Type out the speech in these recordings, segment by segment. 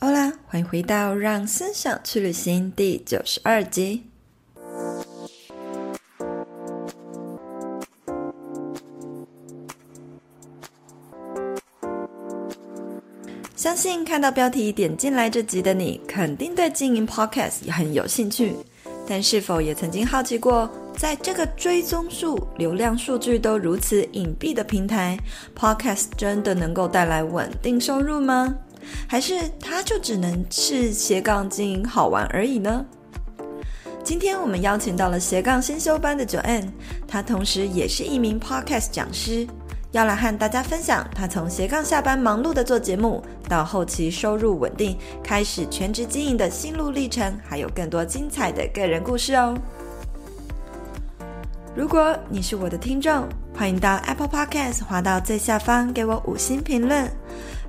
好啦，欢迎回到《让思想去旅行》第九十二集。相信看到标题点进来这集的你，肯定对经营 Podcast 也很有兴趣。但是否也曾经好奇过，在这个追踪数、流量数据都如此隐蔽的平台，Podcast 真的能够带来稳定收入吗？还是它就只能是斜杠经营好玩而已呢？今天我们邀请到了斜杠先修班的 Joanne，她同时也是一名 Podcast 讲师。要来和大家分享他从斜杠下班忙碌的做节目，到后期收入稳定，开始全职经营的心路历程，还有更多精彩的个人故事哦。如果你是我的听众，欢迎到 Apple Podcast 滑到最下方给我五星评论，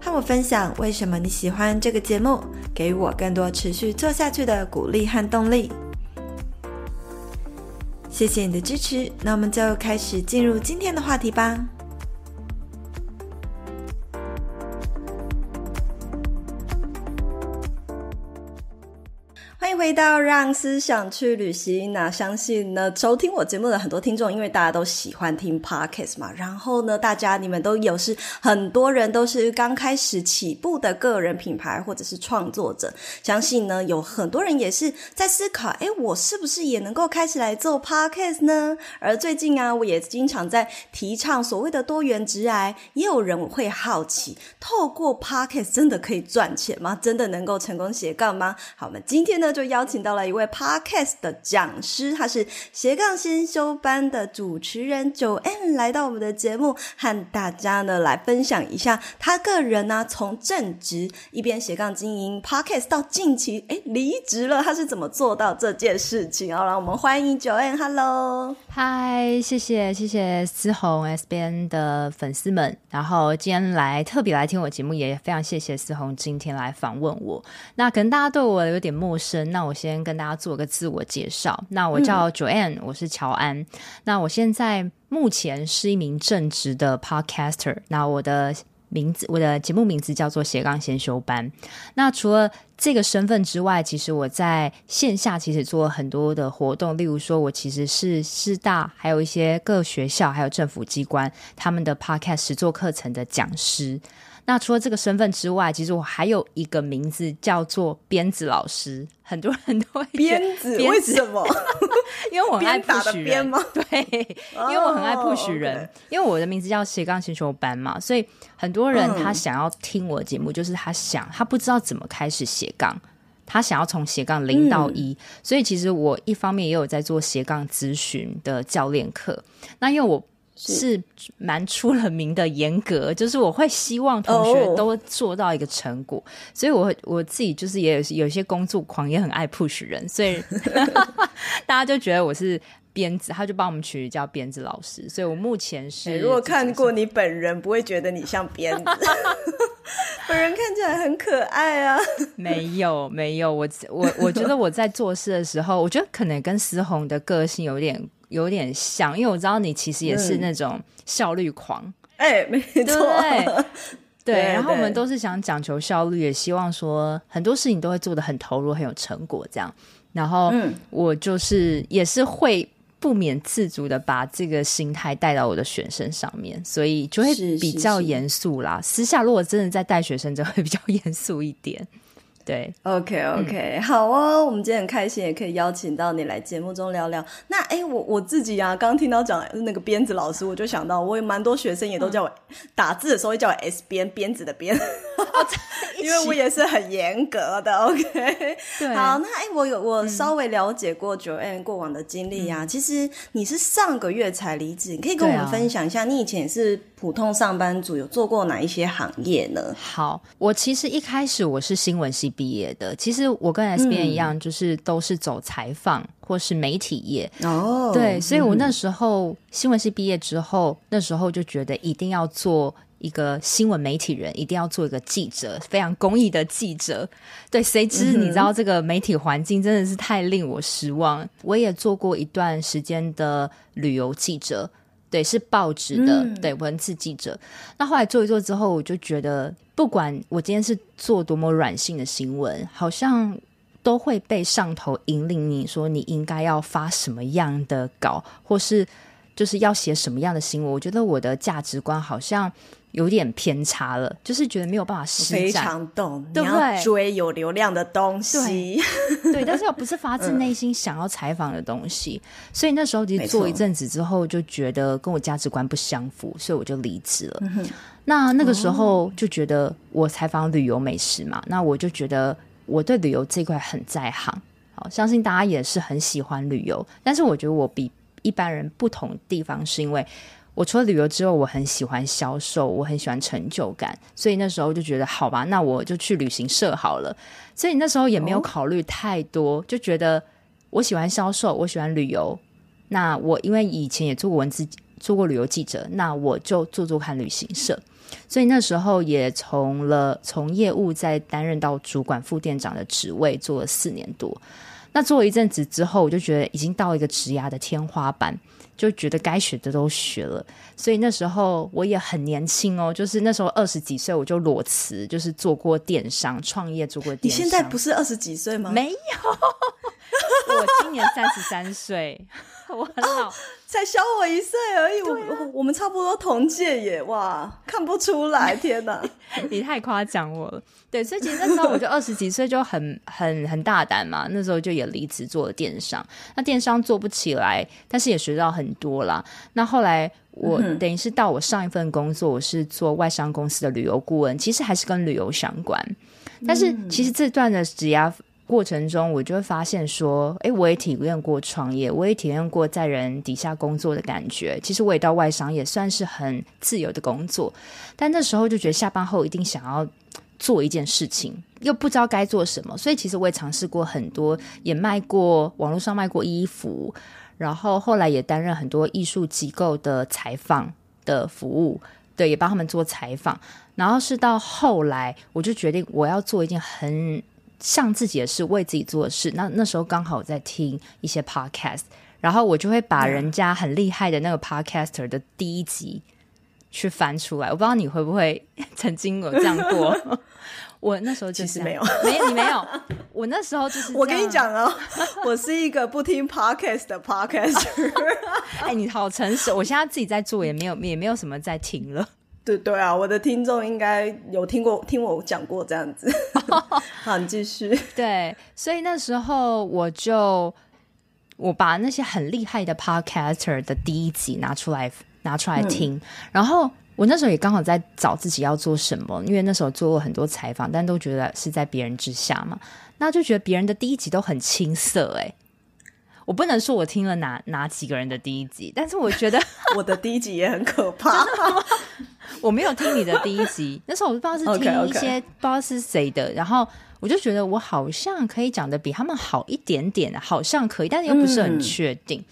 和我分享为什么你喜欢这个节目，给我更多持续做下去的鼓励和动力。谢谢你的支持，那我们就开始进入今天的话题吧。回到让思想去旅行。那相信呢，收听我节目的很多听众，因为大家都喜欢听 Podcast 嘛。然后呢，大家你们都有是很多人都是刚开始起步的个人品牌或者是创作者。相信呢，有很多人也是在思考，诶，我是不是也能够开始来做 Podcast 呢？而最近啊，我也经常在提倡所谓的多元直癌，也有人会好奇，透过 Podcast 真的可以赚钱吗？真的能够成功斜杠吗？好，我们今天呢，就邀请到了一位 Podcast 的讲师，他是斜杠先修班的主持人九 N，来到我们的节目，和大家呢来分享一下他个人呢、从正职一边斜杠经营 Podcast 到近期诶离职了，他是怎么做到这件事情？好，让我们欢迎九 N，Hello，嗨，谢谢谢谢思宏 S 编的粉丝们，然后今天来特别来听我节目，也非常谢谢思宏今天来访问我。那可能大家对我有点陌生。那我先跟大家做个自我介绍。那我叫 Joanne，嗯，我是乔安。那我现在目前是一名正职的 Podcaster。那我的名字，我的节目名字叫做斜杠先修班。那除了这个身份之外，其实我在线下其实做了很多的活动，例如说我其实是师大，还有一些各学校，还有政府机关他们的 Podcast 实作课程的讲师。那除了这个身份之外，其实我还有一个名字叫做鞭子老师，很多人都会鞭子，为什么？因为我很爱 push 人吗？对，因为我很爱 push 人，oh, okay. 因为我的名字叫斜杠星球班嘛，所以很多人他想要听我的节目，嗯，就是他想他不知道怎么开始斜杠，他想要从斜杠零到一，嗯，所以其实我一方面也有在做斜杠咨询的教练课，那因为我。是蛮出了名的严格，就是我会希望同学都做到一个成果，oh. 所以我我自己就是也有有些工作狂，也很爱 push 人，所以 大家就觉得我是鞭子，他就帮我们取叫鞭子老师，所以我目前是、欸、如果看过你本人，不会觉得你像鞭子，本人看起来很可爱啊，没有没有，我我我觉得我在做事的时候，我觉得可能跟思宏的个性有点。有点像，因为我知道你其实也是那种效率狂，哎、嗯，没错，对，然后我们都是想讲求效率，也希望说很多事情都会做得很投入、很有成果这样。然后我就是也是会不免自主的把这个心态带到我的学生上面，所以就会比较严肃啦。私下如果真的在带学生，就会比较 严肃一点。对，OK OK，嗯，好哦，我们今天很开心，也可以邀请到你来节目中聊聊。那哎，我我自己啊，刚听到讲那个鞭子老师，我就想到，我有蛮多学生也都叫我、嗯、打字的时候会叫我 S 鞭，鞭子的鞭，因为我也是很严格的。OK，对，好，那哎，我有我稍微了解过 Joanne 过往的经历啊、嗯，其实你是上个月才离职，你可以跟我们分享一下，你以前也是普通上班族，有做过哪一些行业呢？好，我其实一开始我是新闻系毕业的，其实我跟 S 编一样、嗯，就是都是走采访或是媒体业哦。对，所以我那时候、嗯、新闻系毕业之后，那时候就觉得一定要做一个新闻媒体人，一定要做一个记者，非常公益的记者。对，谁知你知道这个媒体环境真的是太令我失望。我也做过一段时间的旅游记者。对，是报纸的，嗯、对，文字记者。那后来做一做之后，我就觉得，不管我今天是做多么软性的新闻，好像都会被上头引领你说你应该要发什么样的稿，或是就是要写什么样的新闻。我觉得我的价值观好像。有点偏差了，就是觉得没有办法施展，非常懂，对不对？追有流量的东西，对，对但是又不是发自内心想要采访的东西，嗯、所以那时候其实做一阵子之后，就觉得跟我价值观不相符，所以我就离职了。嗯、那那个时候就觉得我采访旅游美食嘛，哦、那我就觉得我对旅游这块很在行，好，相信大家也是很喜欢旅游，但是我觉得我比一般人不同地方是因为。我除了旅游之后，我很喜欢销售，我很喜欢成就感，所以那时候就觉得好吧，那我就去旅行社好了。所以那时候也没有考虑太多，哦、就觉得我喜欢销售，我喜欢旅游。那我因为以前也做过文字，做过旅游记者，那我就做做看旅行社。所以那时候也从了从业务再担任到主管副店长的职位，做了四年多。那做了一阵子之后，我就觉得已经到一个职涯的天花板。就觉得该学的都学了，所以那时候我也很年轻哦，就是那时候二十几岁我就裸辞，就是做过电商创业，做过电商。你现在不是二十几岁吗？没有，我今年三十三岁，我很老。哦 才小我一岁而已，啊、我我们差不多同届耶，哇，看不出来，天哪，你太夸奖我了。对，所以其实那时候我就 二十几岁，就很很很大胆嘛。那时候就也离职做了电商，那电商做不起来，但是也学到很多啦。那后来我等于是到我上一份工作，我是做外商公司的旅游顾问，其实还是跟旅游相关。但是其实这段的职涯。过程中，我就会发现说，诶，我也体验过创业，我也体验过在人底下工作的感觉。其实我也到外商，也算是很自由的工作。但那时候就觉得下班后一定想要做一件事情，又不知道该做什么。所以其实我也尝试过很多，也卖过网络上卖过衣服，然后后来也担任很多艺术机构的采访的服务，对，也帮他们做采访。然后是到后来，我就决定我要做一件很。像自己的事，为自己做的事。那那时候刚好在听一些 podcast，然后我就会把人家很厉害的那个 podcaster 的第一集去翻出来。我不知道你会不会曾经有这样过。我那时候就其实没有，没有你没有。我那时候就是，我跟你讲哦，我是一个不听 podcast 的 podcaster。哎，你好诚实，我现在自己在做，也没有也没有什么在听了。对对啊，我的听众应该有听过听我讲过这样子。好，你继续。对，所以那时候我就我把那些很厉害的 podcaster 的第一集拿出来拿出来听，嗯、然后我那时候也刚好在找自己要做什么，因为那时候做过很多采访，但都觉得是在别人之下嘛，那就觉得别人的第一集都很青涩哎。我不能说我听了哪哪几个人的第一集，但是我觉得 我的第一集也很可怕。我没有听你的第一集，那时候我不知道是听 一些 okay, okay. 不知道是谁的，然后我就觉得我好像可以讲的比他们好一点点，好像可以，但是又不是很确定。嗯、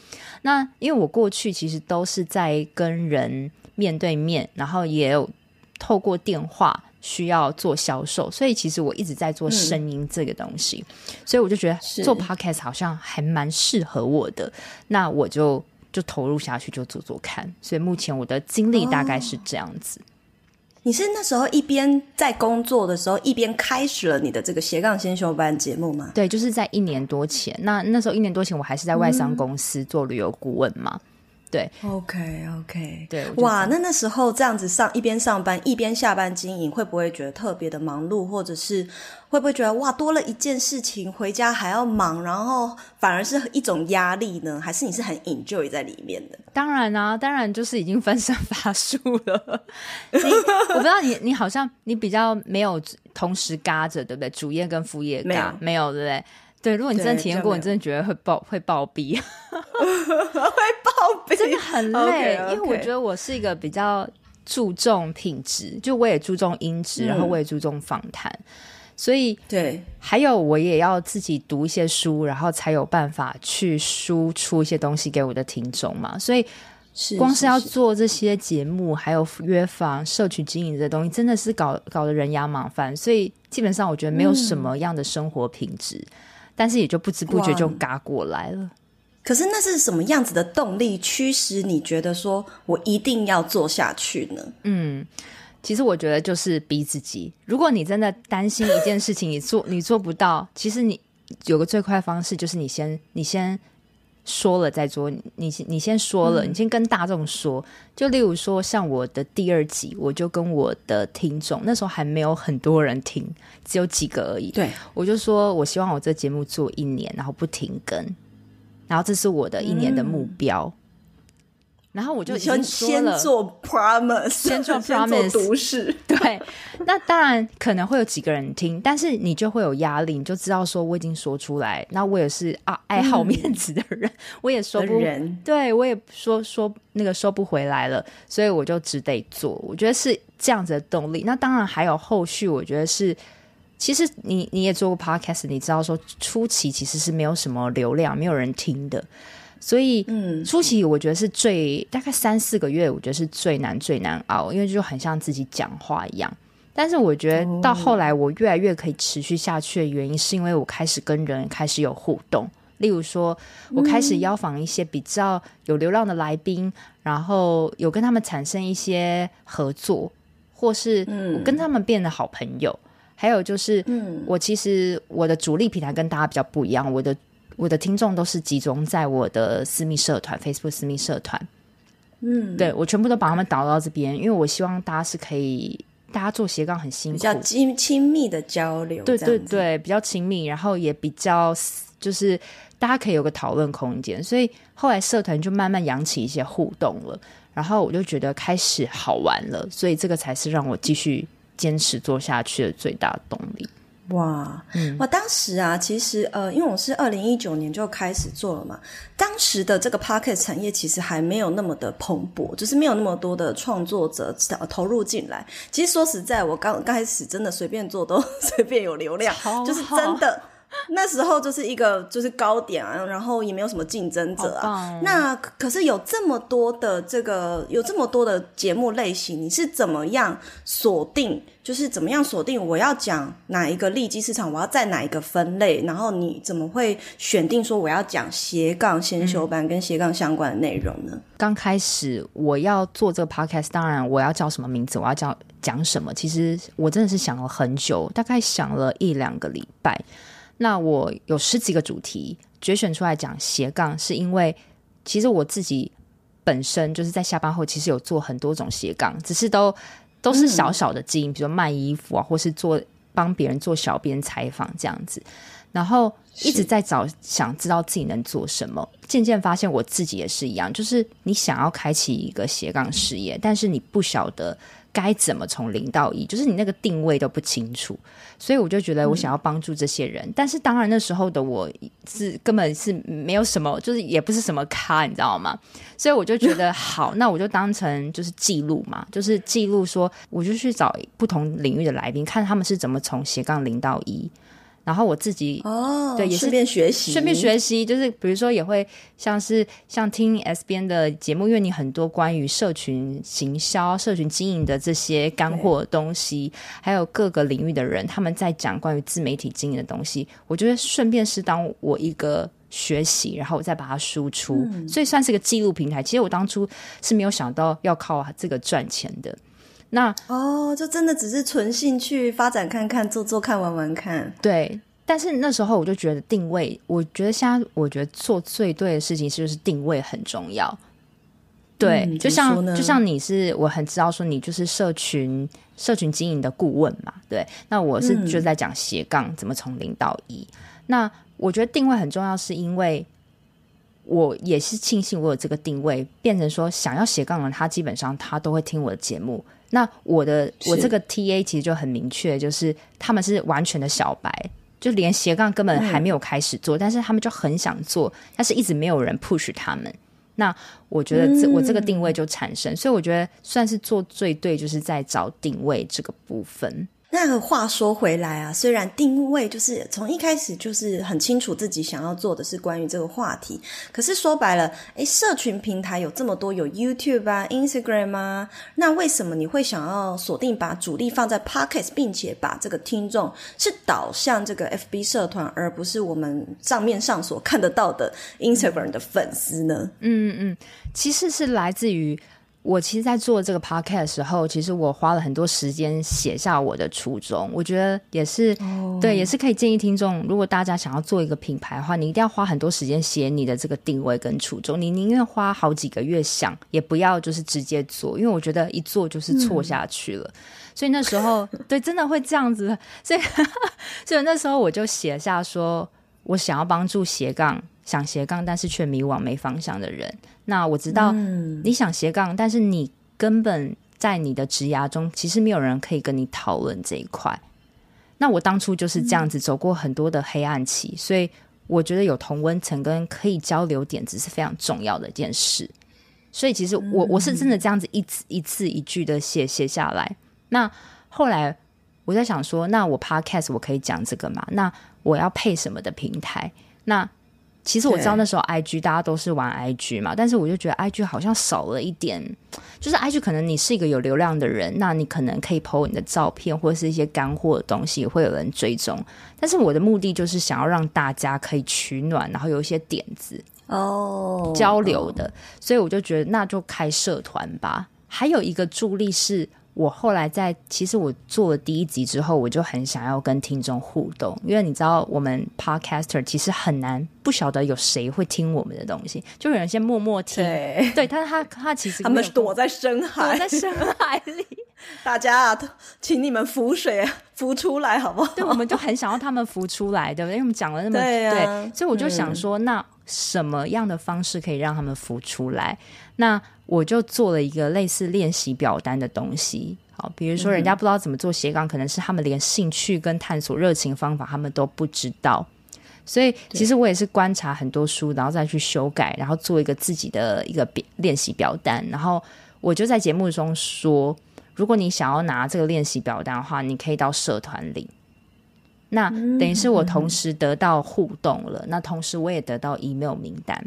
那因为我过去其实都是在跟人面对面，然后也有透过电话。需要做销售，所以其实我一直在做声音这个东西，嗯、所以我就觉得做 podcast 好像还蛮适合我的，那我就就投入下去，就做做看。所以目前我的经历大概是这样子。哦、你是那时候一边在工作的时候，一边开始了你的这个斜杠先修班节目吗？对，就是在一年多前。那那时候一年多前，我还是在外商公司做旅游顾问嘛。嗯对，OK OK，对，哇，那那时候这样子上一边上班一边下班经营，会不会觉得特别的忙碌，或者是会不会觉得哇多了一件事情，回家还要忙，然后反而是一种压力呢？还是你是很 enjoy 在里面的？当然啊，当然就是已经分身乏术了。你 我不知道你，你好像你比较没有同时嘎着，对不对？主业跟副业嘎没有，没有对不对？对，如果你真的体验过，你真的觉得会暴会暴毙，会暴毙，真的很 累。Okay, okay. 因为我觉得我是一个比较注重品质，就我也注重音质，嗯、然后我也注重访谈，所以对，还有我也要自己读一些书，然后才有办法去输出一些东西给我的听众嘛。所以光是要做这些节目，还有约访、社群经营这东西，真的是搞搞得人仰马翻。所以基本上，我觉得没有什么样的生活品质。嗯但是也就不知不觉就嘎过来了，可是那是什么样子的动力驱使你觉得说我一定要做下去呢？嗯，其实我觉得就是逼自己。如果你真的担心一件事情，你做你做不到，其实你有个最快方式就是你先你先。说了再做，你你先说了，嗯、你先跟大众说。就例如说，像我的第二集，我就跟我的听众，那时候还没有很多人听，只有几个而已。对，我就说我希望我这节目做一年，然后不停更，然后这是我的一年的目标。嗯然后我就先先做 promise，先做 promise，读誓。对，那当然可能会有几个人听，但是你就会有压力，你就知道说我已经说出来。那我也是啊，爱好面子的人，嗯、我也说不，对我也说说那个收不回来了，所以我就只得做。我觉得是这样子的动力。那当然还有后续，我觉得是，其实你你也做过 podcast，你知道说初期其实是没有什么流量，没有人听的。所以，嗯，初期我觉得是最大概三四个月，我觉得是最难最难熬，因为就很像自己讲话一样。但是我觉得到后来，我越来越可以持续下去的原因，是因为我开始跟人开始有互动。例如说，我开始邀访一些比较有流量的来宾，然后有跟他们产生一些合作，或是我跟他们变得好朋友。还有就是，我其实我的主力平台跟大家比较不一样，我的。我的听众都是集中在我的私密社团，Facebook 私密社团，嗯，对，我全部都把他们导到这边，因为我希望大家是可以，大家做斜杠很辛苦，比较亲亲密的交流，对对对，比较亲密，然后也比较就是大家可以有个讨论空间，所以后来社团就慢慢养起一些互动了，然后我就觉得开始好玩了，所以这个才是让我继续坚持做下去的最大动力。哇，嗯、哇！当时啊，其实呃，因为我是二零一九年就开始做了嘛，当时的这个 Pocket 产业其实还没有那么的蓬勃，就是没有那么多的创作者投入进来。其实说实在，我刚刚开始真的随便做都 随便有流量，好就是真的。那时候就是一个就是高点啊，然后也没有什么竞争者啊。那可是有这么多的这个有这么多的节目类型，你是怎么样锁定？就是怎么样锁定我要讲哪一个利基市场，我要在哪一个分类？然后你怎么会选定说我要讲斜杠先修班跟斜杠相关的内容呢？刚开始我要做这个 podcast，当然我要叫什么名字，我要讲讲什么？其实我真的是想了很久，大概想了一两个礼拜。那我有十几个主题决选出来讲斜杠，是因为其实我自己本身就是在下班后，其实有做很多种斜杠，只是都都是小小的经营，嗯、比如说卖衣服啊，或是做帮别人做小编采访这样子，然后一直在找想知道自己能做什么，渐渐发现我自己也是一样，就是你想要开启一个斜杠事业，但是你不晓得。该怎么从零到一？就是你那个定位都不清楚，所以我就觉得我想要帮助这些人。嗯、但是当然那时候的我是根本是没有什么，就是也不是什么咖，你知道吗？所以我就觉得好，那我就当成就是记录嘛，就是记录说，我就去找不同领域的来宾，看他们是怎么从斜杠零到一。然后我自己哦，对，也是顺便学习，顺便学习，就是比如说也会像是像听 S 边的节目，因为你很多关于社群行销、社群经营的这些干货东西，还有各个领域的人他们在讲关于自媒体经营的东西，我觉得顺便是当我一个学习，然后我再把它输出，嗯、所以算是个记录平台。其实我当初是没有想到要靠这个赚钱的。那哦，就真的只是纯兴趣发展看看，做做看，玩玩看。对，但是那时候我就觉得定位，我觉得现在我觉得做最对的事情是不是定位很重要。对，嗯、就像就像你是，我很知道说你就是社群社群经营的顾问嘛。对，那我是就在讲斜杠怎么从零到一。嗯、那我觉得定位很重要，是因为我也是庆幸我有这个定位，变成说想要斜杠的人，他基本上他都会听我的节目。那我的我这个 TA 其实就很明确，就是他们是完全的小白，就连斜杠根本还没有开始做，嗯、但是他们就很想做，但是一直没有人 push 他们。那我觉得这我这个定位就产生，嗯、所以我觉得算是做最对，就是在找定位这个部分。那话说回来啊，虽然定位就是从一开始就是很清楚自己想要做的是关于这个话题，可是说白了，诶，社群平台有这么多，有 YouTube 啊、Instagram 啊，那为什么你会想要锁定把主力放在 Podcast，并且把这个听众是导向这个 FB 社团，而不是我们账面上所看得到的 Instagram 的粉丝呢？嗯嗯，其实是来自于。我其实，在做这个 podcast 的时候，其实我花了很多时间写下我的初衷。我觉得也是，oh. 对，也是可以建议听众，如果大家想要做一个品牌的话，你一定要花很多时间写你的这个定位跟初衷。你宁愿花好几个月想，也不要就是直接做，因为我觉得一做就是错下去了。嗯、所以那时候，对，真的会这样子。所以，所以那时候我就写下说，我想要帮助斜杠。想斜杠，但是却迷惘没方向的人。那我知道你想斜杠，嗯、但是你根本在你的职涯中，其实没有人可以跟你讨论这一块。那我当初就是这样子走过很多的黑暗期，嗯、所以我觉得有同温层跟可以交流点子是非常重要的一件事。所以其实我我是真的这样子一字一字一句的写写下来。那后来我在想说，那我 Podcast 我可以讲这个吗？那我要配什么的平台？那其实我知道那时候 IG 大家都是玩 IG 嘛，但是我就觉得 IG 好像少了一点，就是 IG 可能你是一个有流量的人，那你可能可以 po 你的照片或者是一些干货的东西，会有人追踪。但是我的目的就是想要让大家可以取暖，然后有一些点子哦交流的，所以我就觉得那就开社团吧。还有一个助力是。我后来在，其实我做了第一集之后，我就很想要跟听众互动，因为你知道，我们 Podcaster 其实很难不晓得有谁会听我们的东西，就有人先默默听，对，对，但是他他其实他们躲在深海，躲在深海里，大家啊，请你们浮水浮出来好不好？对，我们就很想要他们浮出来，对不对？因为我们讲了那么对，啊、对，所以我就想说，嗯、那什么样的方式可以让他们浮出来？那我就做了一个类似练习表单的东西，好，比如说人家不知道怎么做斜杠，嗯、可能是他们连兴趣跟探索热情方法他们都不知道，所以其实我也是观察很多书，然后再去修改，然后做一个自己的一个练练习表单，然后我就在节目中说，如果你想要拿这个练习表单的话，你可以到社团里，那等于是我同时得到互动了，嗯、那同时我也得到 email 名单。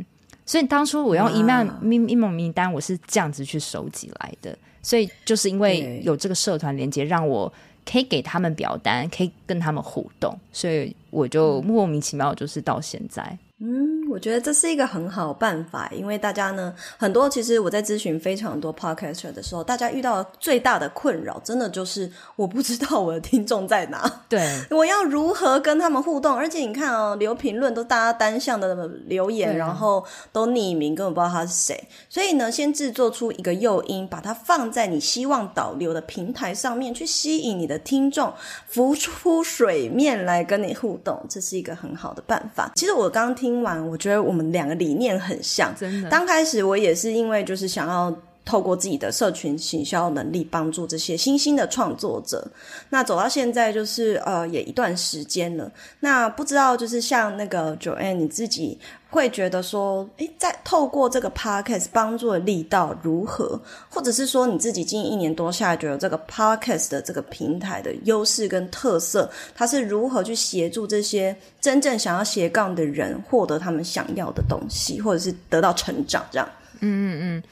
所以当初我用 email 名 email 名单，我是这样子去收集来的。所以就是因为有这个社团连接，让我可以给他们表单，可以跟他们互动，所以我就莫名其妙就是到现在。嗯，我觉得这是一个很好办法，因为大家呢，很多其实我在咨询非常多 podcaster 的时候，大家遇到最大的困扰，真的就是我不知道我的听众在哪，对，我要如何跟他们互动？而且你看哦，留评论都大家单向的留言，然后都匿名，根本不知道他是谁。所以呢，先制作出一个诱因，把它放在你希望导流的平台上面，去吸引你的听众浮出水面来跟你互动，这是一个很好的办法。其实我刚。听完，我觉得我们两个理念很像。真的，刚开始我也是因为就是想要透过自己的社群行销能力帮助这些新兴的创作者。那走到现在就是呃也一段时间了。那不知道就是像那个 Joanne 你自己。会觉得说，诶，在透过这个 podcast 帮助的力道如何，或者是说你自己经营一年多下来，觉得这个 podcast 的这个平台的优势跟特色，它是如何去协助这些真正想要斜杠的人获得他们想要的东西，或者是得到成长这样？嗯嗯嗯，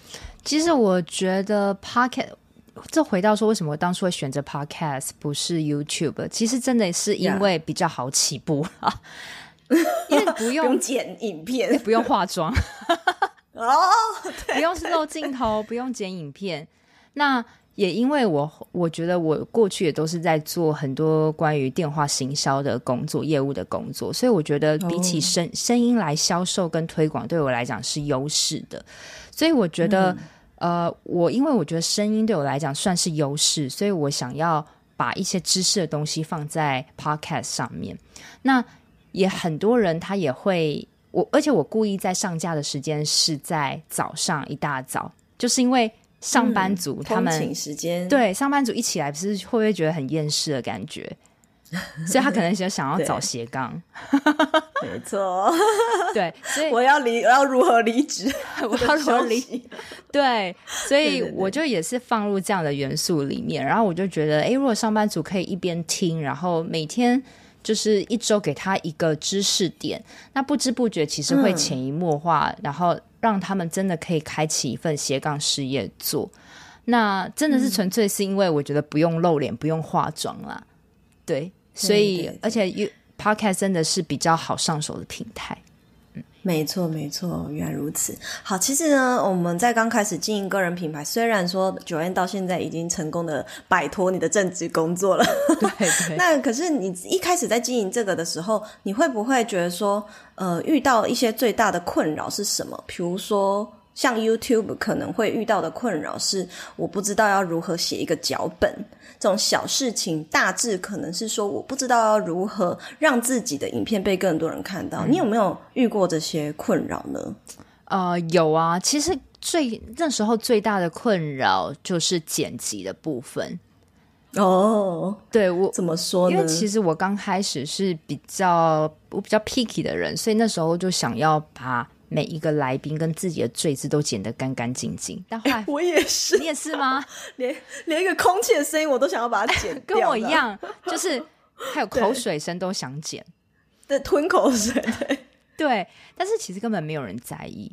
其实我觉得 Pocket 这回到说为什么我当初会选择 podcast 不是 YouTube，其实真的是因为比较好起步. 因为不用，不用剪影片，不用化妆 哦，不用是露镜头，不用剪影片。那也因为我我觉得我过去也都是在做很多关于电话行销的工作、业务的工作，所以我觉得比起声声音来销售跟推广，对我来讲是优势的。所以我觉得，嗯、呃，我因为我觉得声音对我来讲算是优势，所以我想要把一些知识的东西放在 Podcast 上面。那也很多人他也会我，而且我故意在上架的时间是在早上一大早，就是因为上班族他们、嗯、时间对上班族一起来，不是会不会觉得很厌世的感觉？所以他可能就想要 找斜杠。没错，对，所以 我要离，我要如何离职？我要如何离？对，所以我就也是放入这样的元素里面，然后我就觉得，哎，如果上班族可以一边听，然后每天就是一周给他一个知识点，那不知不觉其实会潜移默化，嗯、然后让他们真的可以开启一份斜杠事业做。那真的是纯粹是因为我觉得不用露脸，不用化妆啦，对，所以而且 Podcast 真的是比较好上手的平台。嗯，没错没错，原来如此。好，其实呢，我们在刚开始经营个人品牌，虽然说 Joanne 到现在已经成功的摆脱你的正职工作了，对对。那可是你一开始在经营这个的时候，你会不会觉得说，呃，遇到一些最大的困扰是什么？比如说。像 YouTube 可能会遇到的困扰是，我不知道要如何写一个脚本，这种小事情。大致可能是说，我不知道要如何让自己的影片被更多人看到。嗯、你有没有遇过这些困扰呢？呃，有啊。其实最那时候最大的困扰就是剪辑的部分。哦，对我怎么说呢？因为其实我刚开始是比较我比较 picky 的人，所以那时候就想要把。每一个来宾跟自己的赘字都剪得干干净净，但后来、欸、我也是，你也是吗？连连一个空气的声音我都想要把它剪掉，跟我一样，就是还有口水声都想剪，对，吞口水，对，对，但是其实根本没有人在意。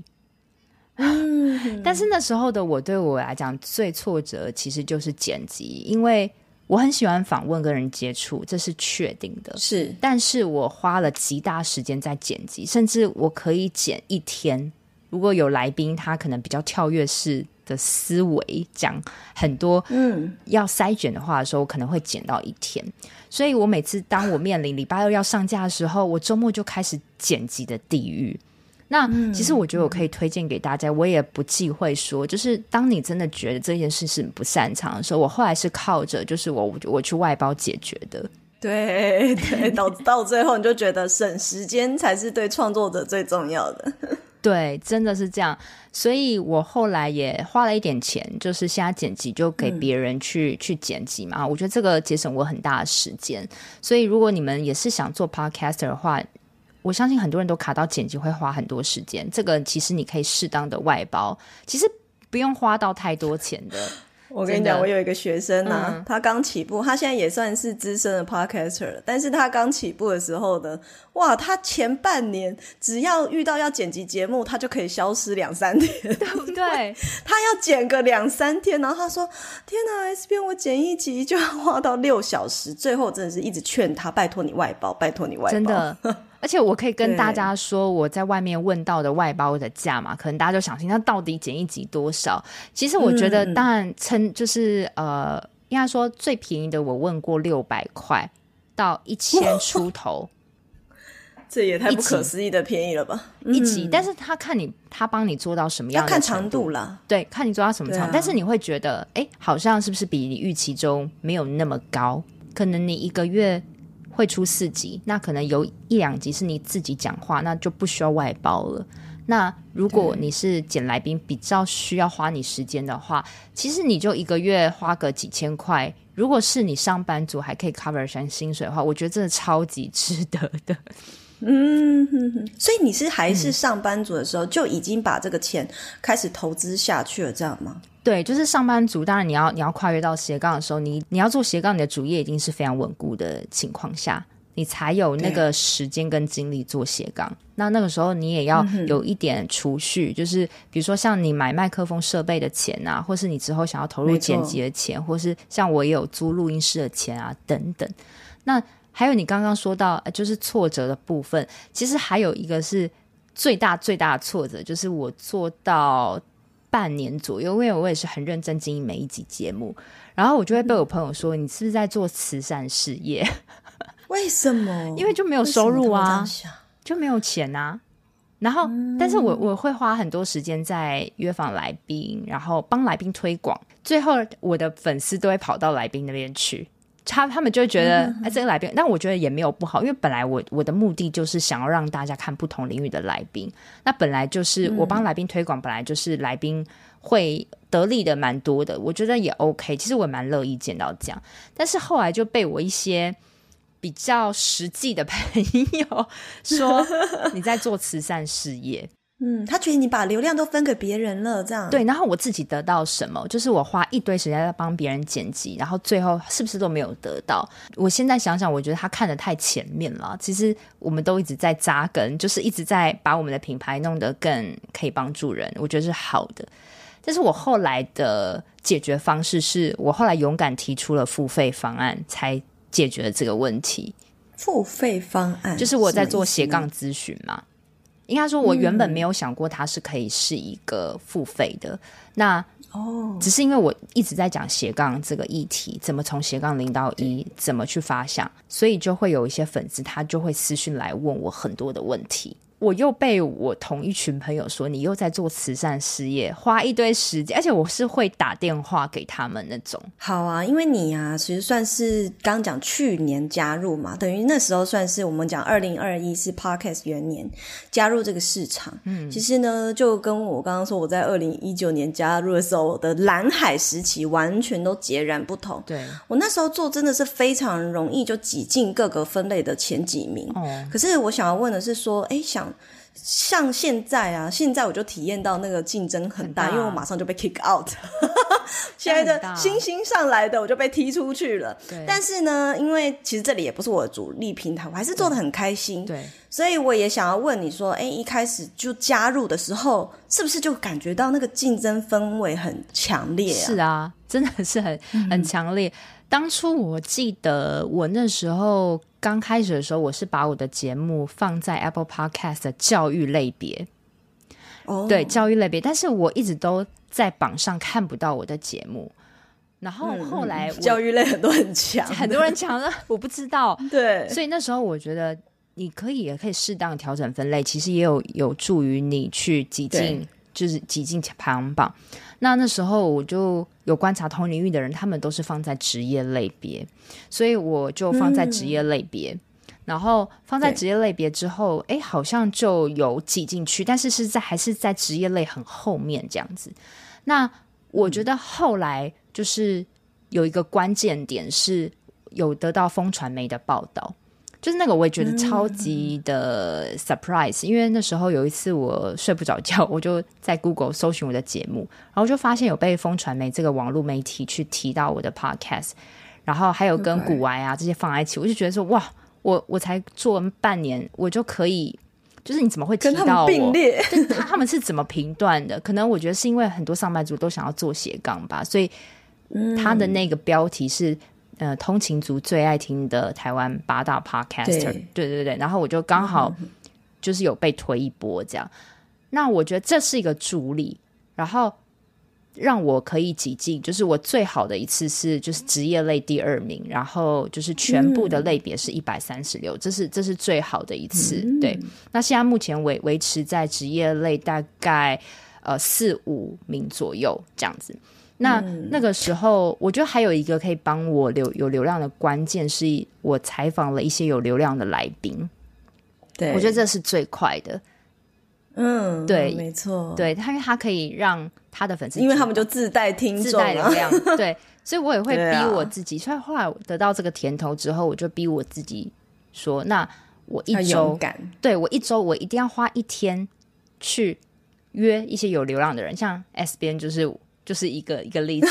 嗯，但是那时候的我对我来讲最挫折其实就是剪辑，因为。我很喜欢访问跟人接触，这是确定的。是，但是我花了极大时间在剪辑，甚至我可以剪一天。如果有来宾，他可能比较跳跃式的思维，讲很多嗯要筛选的话的时候，我可能会剪到一天。所以我每次当我面临礼拜二要上架的时候，我周末就开始剪辑的地狱。那其实我觉得我可以推荐给大家，我也不忌讳说，就是当你真的觉得这件事是不擅长的时候，我后来是靠着就是我我去外包解决的。对对，到 到最后你就觉得省时间才是对创作者最重要的。对，真的是这样。所以我后来也花了一点钱，就是现在剪辑就给别人去、嗯、去剪辑嘛。我觉得这个节省我很大的时间。所以如果你们也是想做 podcaster 的话，我相信很多人都卡到剪辑会花很多时间，这个其实你可以适当的外包，其实不用花到太多钱的。我跟你讲，我有一个学生啊，嗯、他刚起步，他现在也算是资深的 podcaster 了。但是他刚起步的时候呢，哇，他前半年只要遇到要剪辑节目，他就可以消失两三天，对不 对？他要剪个两三天，然后他说：“天哪，SP 我剪一集就要花到六小时。”最后真的是一直劝他，拜托你外包，拜托你外包，真的。而且我可以跟大家说，我在外面问到的外包的价嘛，可能大家就想听，那到底减一级多少？其实我觉得，当然称就是、嗯、呃，应该说最便宜的，我问过六百块到一千出头，这也太不可思议的便宜了吧？一级，嗯、但是他看你，他帮你做到什么样的？要看长度啦，对，看你做到什么长，啊、但是你会觉得，哎，好像是不是比你预期中没有那么高？可能你一个月。会出四集，那可能有一两集是你自己讲话，那就不需要外包了。那如果你是捡来宾，比较需要花你时间的话，其实你就一个月花个几千块。如果是你上班族还可以 cover 上薪水的话，我觉得真的超级值得的。嗯，所以你是还是上班族的时候就已经把这个钱开始投资下去了，这样吗？对，就是上班族。当然，你要你要跨越到斜杠的时候，你你要做斜杠，你的主业一定是非常稳固的情况下，你才有那个时间跟精力做斜杠。那那个时候，你也要有一点储蓄，嗯、就是比如说像你买麦克风设备的钱啊，或是你之后想要投入剪辑的钱，或是像我也有租录音室的钱啊，等等。那还有你刚刚说到，就是挫折的部分，其实还有一个是最大最大的挫折，就是我做到。半年左右，因为我也是很认真经营每一集节目，然后我就会被我朋友说：“嗯、你是不是在做慈善事业？” 为什么？因为就没有收入啊，就没有钱啊。然后，嗯、但是我我会花很多时间在约访来宾，然后帮来宾推广，最后我的粉丝都会跑到来宾那边去。他他们就会觉得，哎，这个来宾，但我觉得也没有不好，因为本来我我的目的就是想要让大家看不同领域的来宾，那本来就是我帮来宾推广，本来就是来宾会得利的蛮多的，我觉得也 OK。其实我蛮乐意见到这样，但是后来就被我一些比较实际的朋友 说你在做慈善事业。嗯，他觉得你把流量都分给别人了，这样对。然后我自己得到什么？就是我花一堆时间在帮别人剪辑，然后最后是不是都没有得到？我现在想想，我觉得他看得太前面了。其实我们都一直在扎根，就是一直在把我们的品牌弄得更可以帮助人，我觉得是好的。但是我后来的解决方式是我后来勇敢提出了付费方案，才解决了这个问题。付费方案就是我在做斜杠咨询嘛。应该说，我原本没有想过它是可以是一个付费的。嗯、那哦，只是因为我一直在讲斜杠这个议题，怎么从斜杠零到一，怎么去发想，所以就会有一些粉丝他就会私讯来问我很多的问题。我又被我同一群朋友说，你又在做慈善事业，花一堆时间，而且我是会打电话给他们那种。好啊，因为你啊，其实算是刚讲去年加入嘛，等于那时候算是我们讲二零二一是 Podcast 元年加入这个市场。嗯，其实呢，就跟我刚刚说我在二零一九年加入的时候我的蓝海时期完全都截然不同。对，我那时候做真的是非常容易就挤进各个分类的前几名。哦，可是我想要问的是说，哎，想。像现在啊，现在我就体验到那个竞争很大，很大，因为我马上就被 kick out。现在的新兴上来的我就被踢出去了。对。但是呢，因为其实这里也不是我的主力平台，我还是做得很开心。对。所以我也想要问你说，哎，一开始就加入的时候，是不是就感觉到那个竞争氛围很强烈啊？是啊，真的是很很强烈。嗯。当初我记得我那时候。刚开始的时候，我是把我的节目放在 Apple Podcast 的教育类别，哦，oh. 对，教育类别，但是我一直都在榜上看不到我的节目。然后后来教育类很多很强，很多人强了，我不知道。对，所以那时候我觉得你可以也可以适当调整分类，其实也有有助于你去挤进，就是挤进排行榜。那那时候我就有观察同领域的人，他们都是放在职业类别，所以我就放在职业类别，嗯、然后放在职业类别之后，哎，好像就有挤进去，但是是在还是在职业类很后面这样子。那我觉得后来就是有一个关键点是有得到风传媒的报道。就是那个，我也觉得超级的 surprise，、嗯、因为那时候有一次我睡不着觉，我就在 Google 搜寻我的节目，然后就发现有被风传媒这个网络媒体去提到我的 podcast，然后还有跟古玩啊这些放在一起，我就觉得说哇，我我才做半年，我就可以，就是你怎么会提到并列？他他们是怎么评断的？可能我觉得是因为很多上班族都想要做斜杠吧，所以他的那个标题是。呃，通勤族最爱听的台湾八大 Podcaster，对，对对对，然后我就刚好就是有被推一波这样，嗯、那我觉得这是一个助力，然后让我可以挤进，就是我最好的一次是就是职业类第二名，然后就是全部的类别是一百三十六，这是这是最好的一次，嗯、对。那现在目前维维持在职业类大概呃四五名左右这样子。那那个时候，我觉得还有一个可以帮我流有流量的关键，是我采访了一些有流量的来宾。对，我觉得这是最快的。嗯，对，没错，对他，因为他可以让他的粉丝，因为他们就自带听众，自带流量。对，所以我也会逼我自己。啊、所以后来得到这个甜头之后，我就逼我自己说：“那我一周，对我一周，我一定要花一天去约一些有流量的人，像 S 边就是。”就是一个一个例子，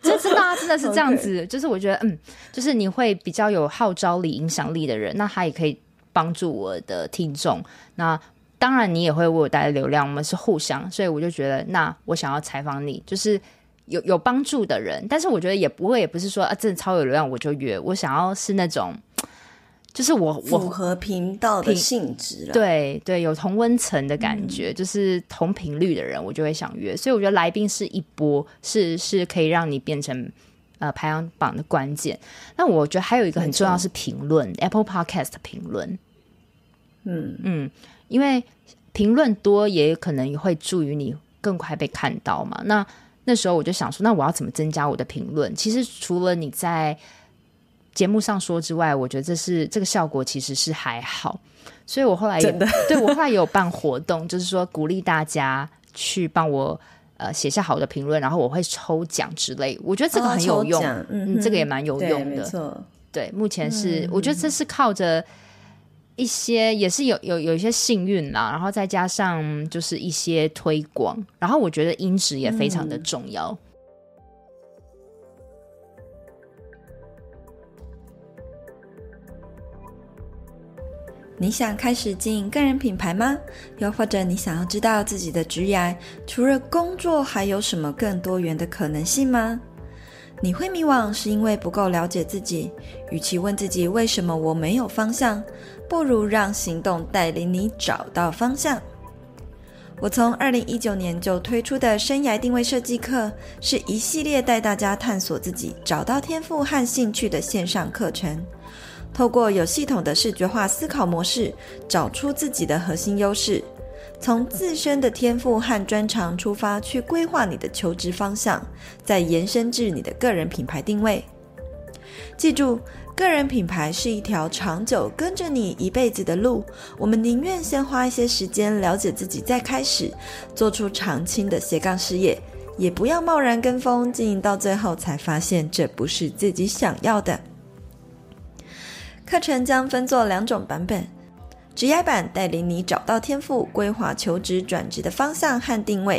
真的真的是这样子。就是我觉得，嗯，就是你会比较有号召力、影响力的人，那他也可以帮助我的听众。那当然，你也会为我带来流量，我们是互相。所以我就觉得，那我想要采访你，就是有有帮助的人。但是我觉得也不会，也不是说啊，真的超有流量我就约。我想要是那种。就是我我符合频道的性质，对对，有同温层的感觉，嗯、就是同频率的人，我就会想约。所以我觉得来宾是一波，是是可以让你变成呃排行榜的关键。那我觉得还有一个很重要是评论，Apple Podcast 评论。嗯嗯，因为评论多也可能会助于你更快被看到嘛。那那时候我就想说，那我要怎么增加我的评论？其实除了你在节目上说之外，我觉得这是这个效果其实是还好，所以我后来也真的。对我后来也有办活动，就是说鼓励大家去帮我呃写下好的评论，然后我会抽奖之类，我觉得这个很有用，哦、嗯，嗯，这个也蛮有用的，对，目前是、嗯、我觉得这是靠着一些，也是有有有一些幸运啦，然后再加上就是一些推广，然后我觉得音质也非常的重要。嗯你想开始经营个人品牌吗？又或者你想要知道自己的职业除了工作还有什么更多元的可能性吗？你会迷惘是因为不够了解自己。与其问自己为什么我没有方向，不如让行动带领你找到方向。我从二零一九年就推出的生涯定位设计课，是一系列带大家探索自己、找到天赋和兴趣的线上课程。透过有系统的视觉化思考模式，找出自己的核心优势，从自身的天赋和专长出发，去规划你的求职方向，再延伸至你的个人品牌定位。记住，个人品牌是一条长久跟着你一辈子的路。我们宁愿先花一些时间了解自己，再开始做出长青的斜杠事业，也不要贸然跟风经营，到最后才发现这不是自己想要的。课程将分作两种版本，职涯版带领你找到天赋，规划求职转职的方向和定位；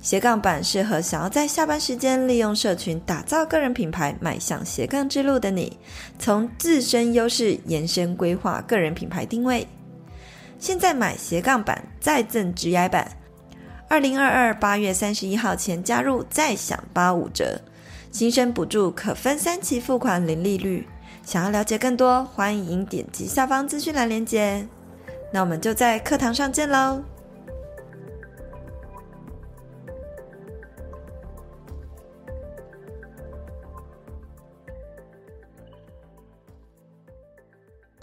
斜杠版适合想要在下班时间利用社群打造个人品牌，迈向斜杠之路的你，从自身优势延伸规划个人品牌定位。现在买斜杠版再赠职涯版，二零二二八月三十一号前加入再享八五折，新生补助可分三期付款，零利率。想要了解更多，欢迎点击下方资讯栏链接。那我们就在课堂上见喽。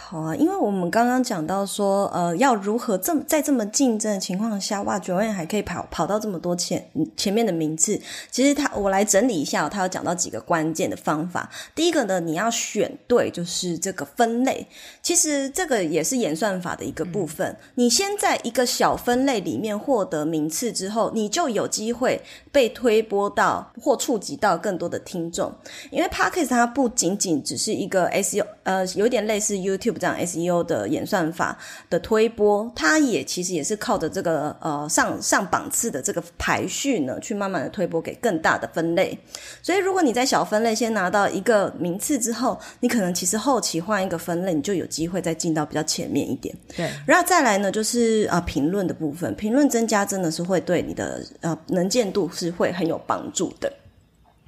好啊，因为我们刚刚讲到说，呃，要如何这么在这么竞争的情况下，哇，Joanne 还可以跑跑到这么多前前面的名次。其实他，我来整理一下，他有讲到几个关键的方法。第一个呢，你要选对，就是这个分类。其实这个也是演算法的一个部分。嗯。你先在一个小分类里面获得名次之后，你就有机会被推播到或触及到更多的听众。因为 Podcast 它不仅仅只是一个 SEO，呃，有点类似 YouTube。这样 SEO 的演算法的推播，它也其实也是靠着这个呃上上榜次的这个排序呢，去慢慢的推播给更大的分类。所以如果你在小分类先拿到一个名次之后，你可能其实后期换一个分类，你就有机会再进到比较前面一点。对，然后再来呢，就是啊评论的部分，评论增加真的是会对你的呃能见度是会很有帮助的。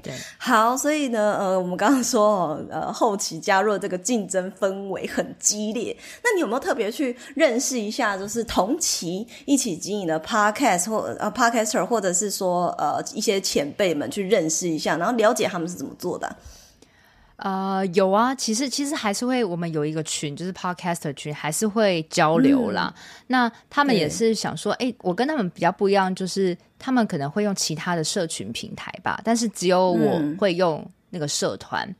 对，好，所以呢，呃，我们刚刚说，呃，后期加入这个竞争氛围很激烈，那你有没有特别去认识一下，就是同期一起经营的 podcast 或呃 podcaster，或者是说呃一些前辈们去认识一下，然后了解他们是怎么做的？呃，有啊，其实其实还是会，我们有一个群，就是 Podcaster 群，还是会交流啦。嗯、那他们也是想说，哎，我跟他们比较不一样，就是他们可能会用其他的社群平台吧，但是只有我会用那个社团，嗯、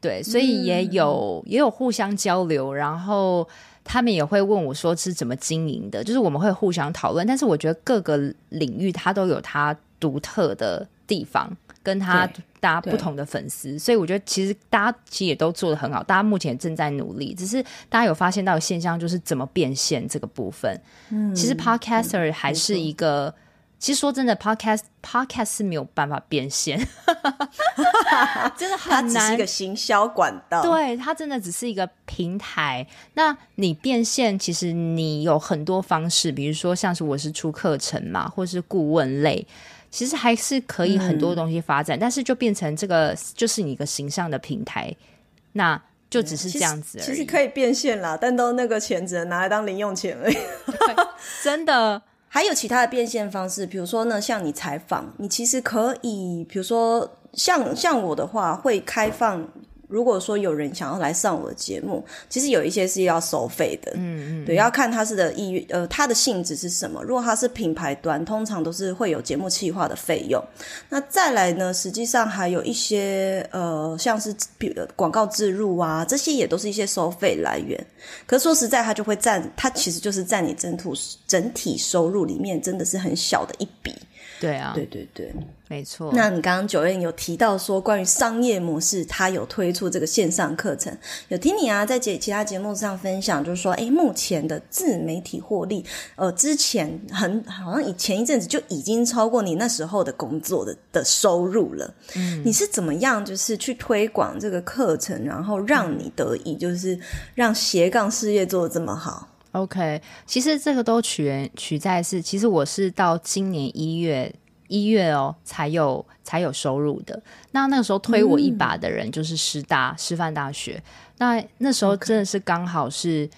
对，所以也有、嗯、也有互相交流，然后他们也会问我说是怎么经营的，就是我们会互相讨论，但是我觉得各个领域它都有它独特的地方。跟他大家不同的粉丝，所以我觉得其实大家其实也都做的很好，大家目前正在努力，只是大家有发现到的现象就是怎么变现这个部分。嗯，其实 Podcaster 还是一个，嗯、其实说真的，Podcast Podcast 是没有办法变现，真的很难，它只是一个行销管道，对，它真的只是一个平台。那你变现，其实你有很多方式，比如说像是我是出课程嘛，或是顾问类。其实还是可以很多东西发展，嗯、但是就变成这个就是你一个形象的平台，那就只是这样子而已。其实，其实可以变现啦，但都那个钱只能拿来当零用钱而已。真的，还有其他的变现方式，比如说呢，像你采访，你其实可以，比如说像像我的话，会开放。如果说有人想要来上我的节目，其实有一些是要收费的，嗯嗯，对，要看他是的意愿，呃，他的性质是什么。如果他是品牌端，通常都是会有节目企划的费用。那再来呢，实际上还有一些呃，像是比如广告植入啊，这些也都是一些收费来源。可是说实在，它就会占，它其实就是占你整土整体收入里面真的是很小的一笔。对啊，对对对。没错，那你刚刚 Joanne 有提到说关于商业模式，他有推出这个线上课程，有听你啊在节其他节目上分享，就是说，哎，目前的自媒体获利，呃，之前很好像以前一阵子就已经超过你那时候的工作的的收入了。嗯，你是怎么样就是去推广这个课程，然后让你得以就是让斜杠事业做得这么好？OK，其实这个都取源取在是，其实我是到今年一月。一月哦，才有才有收入的。那那个时候推我一把的人就是师大、嗯、师范大学。那那时候真的是刚好是.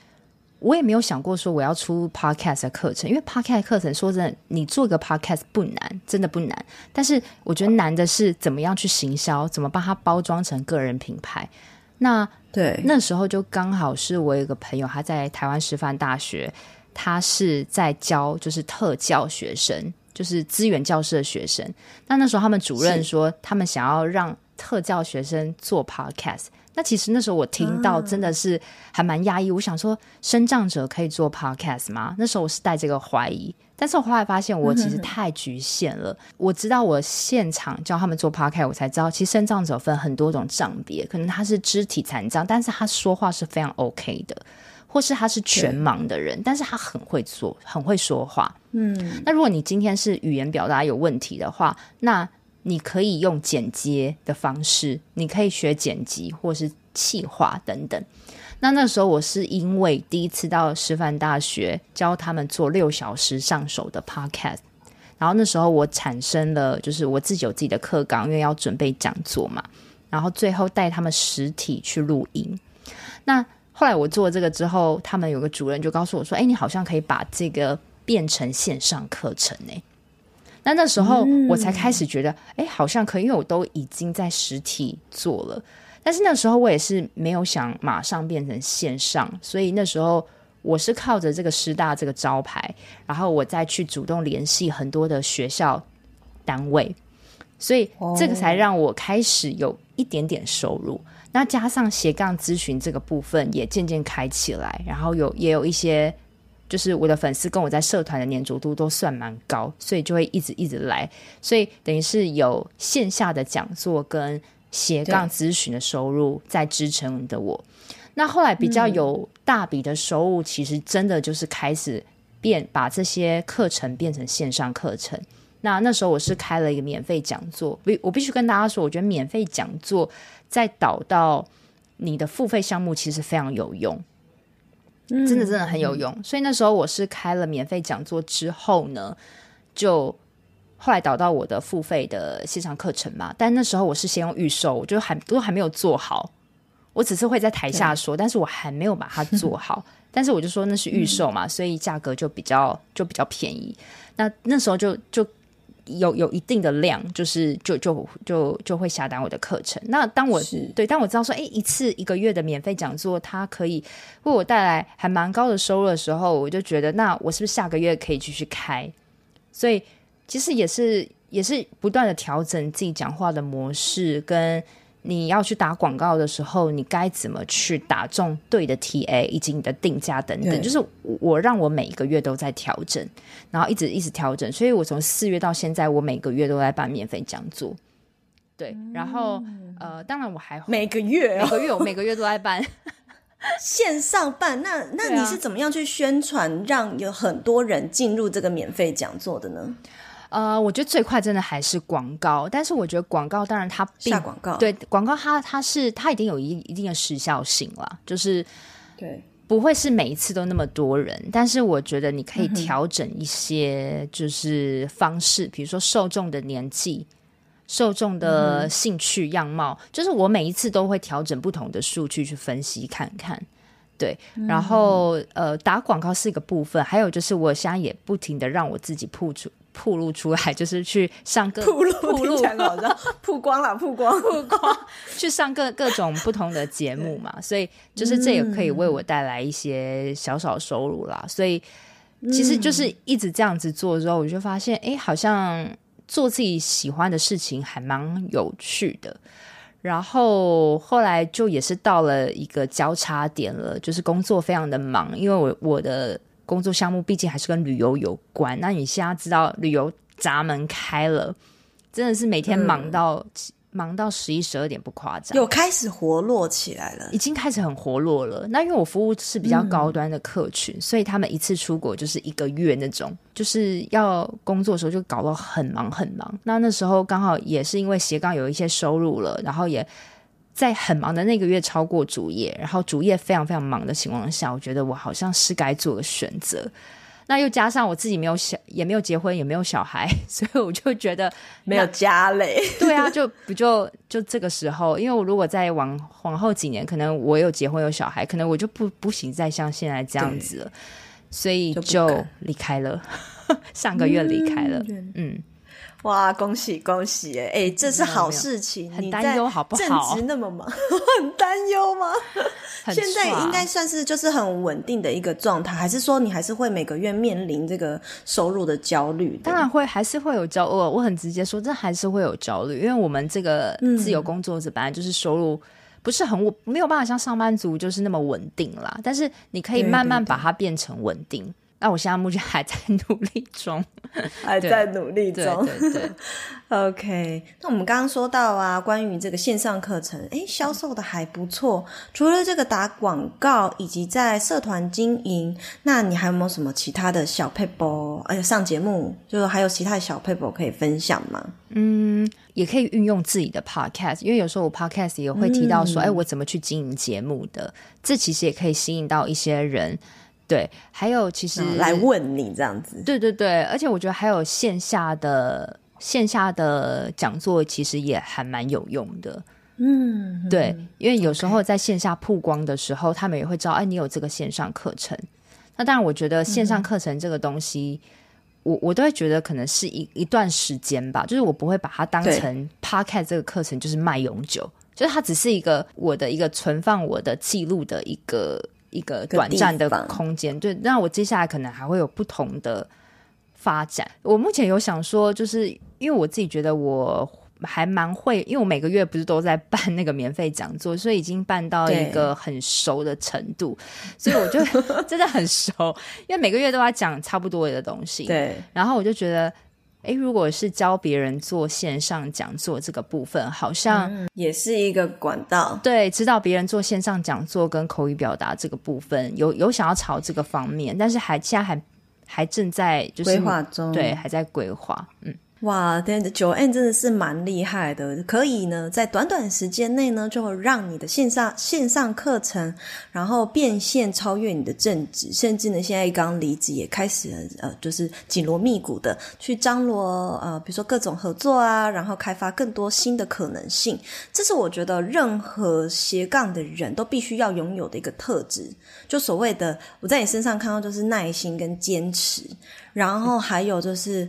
我也没有想过说我要出 podcast 的课程，因为 podcast 课程说真的，你做个 podcast 不难，真的不难。但是我觉得难的是怎么样去行销，怎么把它包装成个人品牌。那对，那时候就刚好是我有一个朋友，他在台湾师范大学，他是在教就是特教学生。就是资源教师的学生，那那时候他们主任说，他们想要让特教学生做 podcast。那其实那时候我听到真的是还蛮压抑，我想说，身障者可以做 podcast 吗？那时候我是带这个怀疑，但是我后来发现我其实太局限了。我知道我现场教他们做 podcast，我才知道其实身障者分很多种障别，可能他是肢体残障，但是他说话是非常 OK 的。或是他是全盲的人，但是他很会做，很会说话。嗯，那如果你今天是语言表达有问题的话，那你可以用剪接的方式，你可以学剪辑或是气化等等。那那时候我是因为第一次到师范大学教他们做六小时上手的 podcast，然后那时候我产生了，就是我自己有自己的课纲，因为要准备讲座嘛，然后最后带他们实体去录音。那后来我做这个之后，他们有个主任就告诉我说：“哎，你好像可以把这个变成线上课程呢。”那那时候我才开始觉得，哎，好像可以，因为我都已经在实体做了。但是那时候我也是没有想马上变成线上，所以那时候我是靠着这个师大这个招牌，然后我再去主动联系很多的学校单位，所以这个才让我开始有一点点收入。那加上斜杠咨询这个部分也渐渐开起来，然后有也有一些，就是我的粉丝跟我在社团的黏着度都算蛮高，所以就会一直一直来，所以等于是有线下的讲座跟斜杠咨询的收入在支撑的我。那后来比较有大笔的收入，其实真的就是开始变把这些课程变成线上课程。那那时候我是开了一个免费讲座，必我必须跟大家说，我觉得免费讲座。再导到你的付费项目，其实非常有用，真的真的很有用。嗯、所以那时候我是开了免费讲座之后呢，就后来导到我的付费的线上课程嘛。但那时候我是先用预售，我就还都还没有做好，我只是会在台下说，但是我还没有把它做好。但是我就说那是预售嘛，所以价格就比较就比较便宜。那那时候就就。有有一定的量，就是就就就就会下单我的课程。那当我对，当我知道说，哎，一次一个月的免费讲座，它可以为我带来还蛮高的收入的时候，我就觉得，那我是不是下个月可以继续开？所以其实也是也是不断的调整自己讲话的模式跟。你要去打广告的时候，你该怎么去打中对的 TA 以及你的定价等等，就是我让我每一个月都在调整，然后一直一直调整，所以我从四月到现在，我每个月都在办免费讲座。对，然后呃，当然我还每个月、哦、每个月我每个月都在办线上办。那那你是怎么样去宣传，让有很多人进入这个免费讲座的呢？呃，我觉得最快真的还是广告，但是我觉得广告当然它并下广告，对广告它它是它一定有一一定的时效性啦，就是对。不会是每一次都那么多人，但是我觉得你可以调整一些就是方式，嗯、比如说受众的年纪、受众的兴趣样貌，嗯、就是我每一次都会调整不同的数据去分析看看，对，然后、嗯、呃打广告是一个部分，还有就是我现在也不停的让我自己铺出。曝露出来，就是去上各 曝露曝露，曝光了，曝光曝光，去上各各种不同的节目嘛，所以就是这也可以为我带来一些小小收入啦。所以其实就是一直这样子做之后，我就发现，哎，好像做自己喜欢的事情还蛮有趣的。然后后来就也是到了一个交叉点了，就是工作非常的忙，因为我我的。工作项目毕竟还是跟旅游有关，那你现在知道旅游闸门开了，真的是每天忙到。嗯忙到十一十二点不夸张，有开始活络起来了，已经开始很活络了。那因为我服务是比较高端的客群，嗯、所以他们一次出国就是一个月那种，就是要工作的时候就搞得很忙很忙。那那时候刚好也是因为斜杠有一些收入了，然后也在很忙的那个月超过主业，然后主业非常非常忙的情况下，我觉得我好像是该做个选择。那又加上我自己没有小，也没有结婚，也没有小孩，所以我就觉得没有家累。对啊，就 不就就这个时候，因为我如果再往往后几年，可能我有结婚有小孩，可能我就不不行再像现在这样子了，所以就离开了，上个月离开了，嗯。嗯哇，恭喜恭喜！哎哎，这是好事情。很担忧好不好？正值那么忙，很担忧吗？现在应该算是就是很稳定的一个状态，还是说你还是会每个月面临这个收入的焦虑？当然会，还是会有焦虑。我很直接说，这还是会有焦虑，因为我们这个自由工作者本来就是收入不是很稳，没有办法像上班族就是那么稳定啦。但是你可以慢慢把它变成稳定。对对对。那我现在目前还在 努力中，还在努力中。对对对，OK。那我们刚刚说到啊，关于这个线上课程，诶，销售的还不错。除了这个打广告以及在社团经营，那你还有没有什么其他的小撇步？而且上节目，就是还有其他的小撇步可以分享吗？嗯，也可以运用自己的 Podcast，因为有时候我 Podcast 也会提到说，哎、嗯，我怎么去经营节目的？这其实也可以吸引到一些人。对，还有其实来问你这样子，对对对，而且我觉得还有线下的线下的讲座，其实也还蛮有用的。嗯，对，因为有时候在线下曝光的时候.他们也会知道，哎，你有这个线上课程。那当然，我觉得线上课程这个东西，嗯、我我都会觉得可能是一一段时间吧，就是我不会把它当成 Podcast 这个课程就是卖永久，就是它只是一个我的一个存放我的记录的一个。一个短暂的空间，对，那我接下来可能还会有不同的发展。我目前有想说，就是因为我自己觉得我还蛮会，因为我每个月不是都在办那个免费讲座，所以已经办到一个很熟的程度，所以我就 真的很熟，因为每个月都要讲差不多的东西。对，然后我就觉得。诶，如果是教别人做线上讲座这个部分，好像、嗯、也是一个管道。对，指导别人做线上讲座跟口语表达这个部分，有有想要朝这个方面，但是还现在还还正在就是规划中，对，还在规划，嗯。哇，对，Joanne 真的是蛮厉害的，可以呢，在短短时间内呢，就会让你的线上线上课程，然后变现超越你的正职，甚至呢，现在刚离职也开始呃，就是紧锣密鼓的去张罗呃，比如说各种合作啊，然后开发更多新的可能性。这是我觉得任何斜杠的人都必须要拥有的一个特质，就所谓的我在你身上看到就是耐心跟坚持，然后还有就是